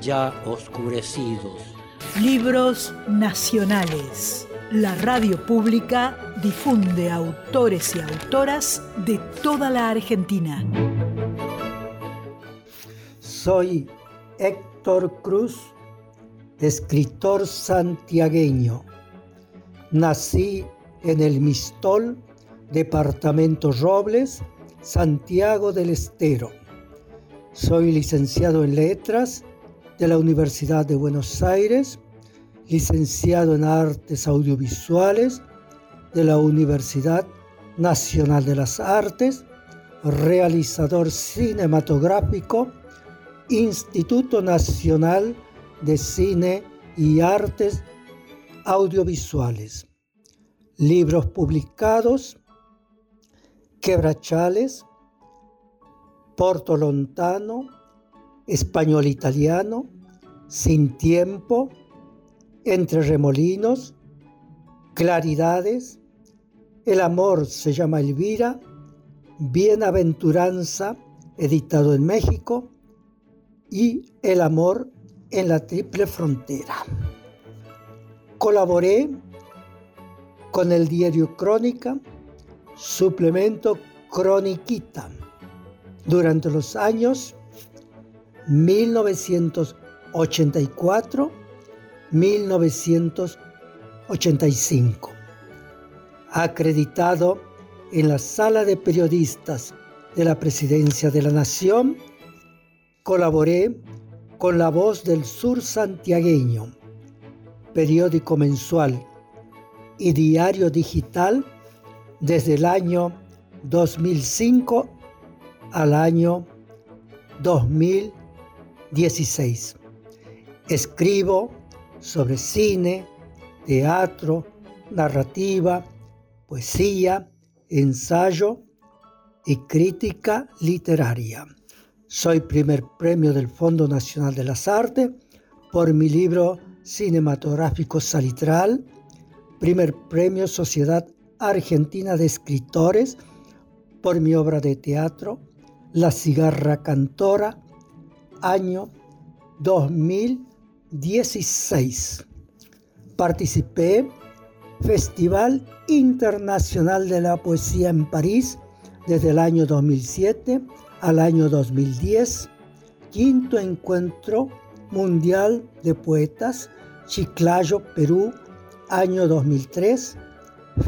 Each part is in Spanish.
ya oscurecidos. Libros nacionales. La radio pública difunde autores y autoras de toda la Argentina. Soy Héctor Cruz, escritor santiagueño. Nací en el Mistol, departamento Robles, Santiago del Estero. Soy licenciado en letras de la Universidad de Buenos Aires, licenciado en artes audiovisuales de la Universidad Nacional de las Artes, realizador cinematográfico, Instituto Nacional de Cine y Artes Audiovisuales. Libros publicados, Quebrachales, Porto Lontano, Español Italiano, Sin Tiempo, Entre Remolinos, Claridades, El Amor se llama Elvira, Bienaventuranza, editado en México, y El Amor en la Triple Frontera. Colaboré con el diario Crónica, suplemento Croniquita, durante los años 1984-1985. Acreditado en la sala de periodistas de la Presidencia de la Nación, colaboré con La Voz del Sur Santiagueño, periódico mensual y diario digital desde el año 2005 al año 2016. Escribo sobre cine, teatro, narrativa, poesía, ensayo y crítica literaria. Soy primer premio del Fondo Nacional de las Artes por mi libro cinematográfico Salitral, primer premio Sociedad Argentina de Escritores por mi obra de teatro La cigarra cantora, año 2016. Participé Festival Internacional de la Poesía en París desde el año 2007 al año 2010, quinto encuentro mundial de poetas, Chiclayo, Perú, año 2003,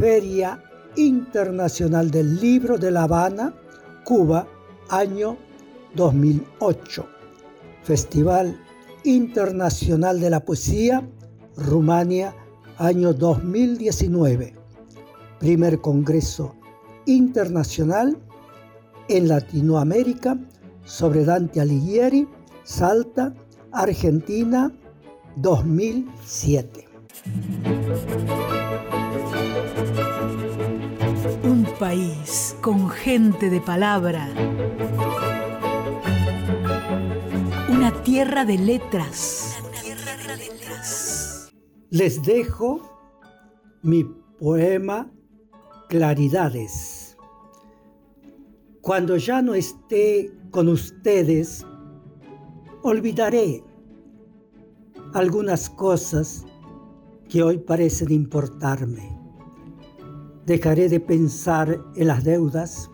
Feria Internacional del Libro de La Habana, Cuba, año 2008. Festival Internacional de la Poesía, Rumania, año 2019. Primer Congreso Internacional en Latinoamérica sobre Dante Alighieri, Salta, Argentina, 2007. Un país con gente de palabra. Una tierra de letras. Les dejo mi poema Claridades. Cuando ya no esté con ustedes, olvidaré algunas cosas que hoy parecen importarme. Dejaré de pensar en las deudas,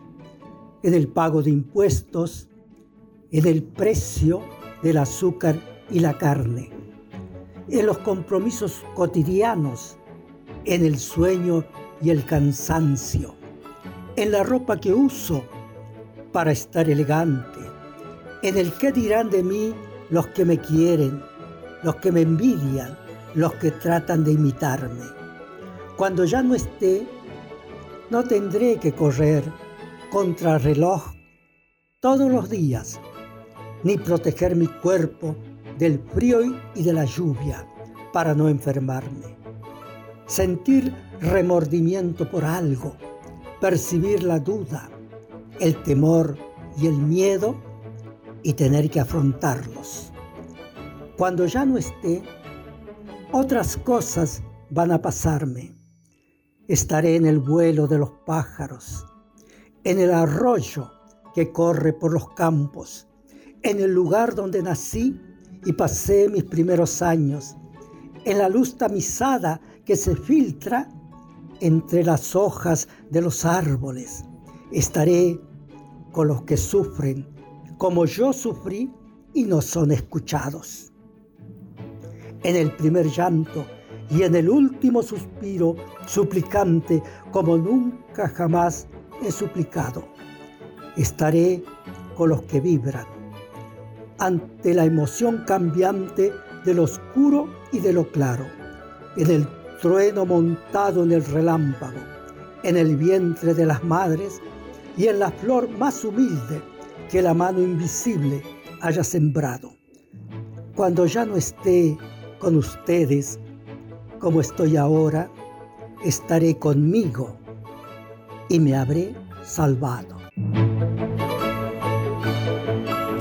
en el pago de impuestos, en el precio del azúcar y la carne, en los compromisos cotidianos, en el sueño y el cansancio, en la ropa que uso para estar elegante, en el qué dirán de mí los que me quieren, los que me envidian, los que tratan de imitarme. Cuando ya no esté, no tendré que correr contra el reloj todos los días, ni proteger mi cuerpo del frío y de la lluvia para no enfermarme. Sentir remordimiento por algo, percibir la duda, el temor y el miedo y tener que afrontarlos. Cuando ya no esté, otras cosas van a pasarme. Estaré en el vuelo de los pájaros, en el arroyo que corre por los campos, en el lugar donde nací y pasé mis primeros años, en la luz tamizada que se filtra entre las hojas de los árboles. Estaré con los que sufren como yo sufrí y no son escuchados. En el primer llanto y en el último suspiro, suplicante como nunca jamás he suplicado, estaré con los que vibran ante la emoción cambiante de lo oscuro y de lo claro, en el trueno montado en el relámpago, en el vientre de las madres y en la flor más humilde que la mano invisible haya sembrado. Cuando ya no esté con ustedes como estoy ahora, estaré conmigo y me habré salvado.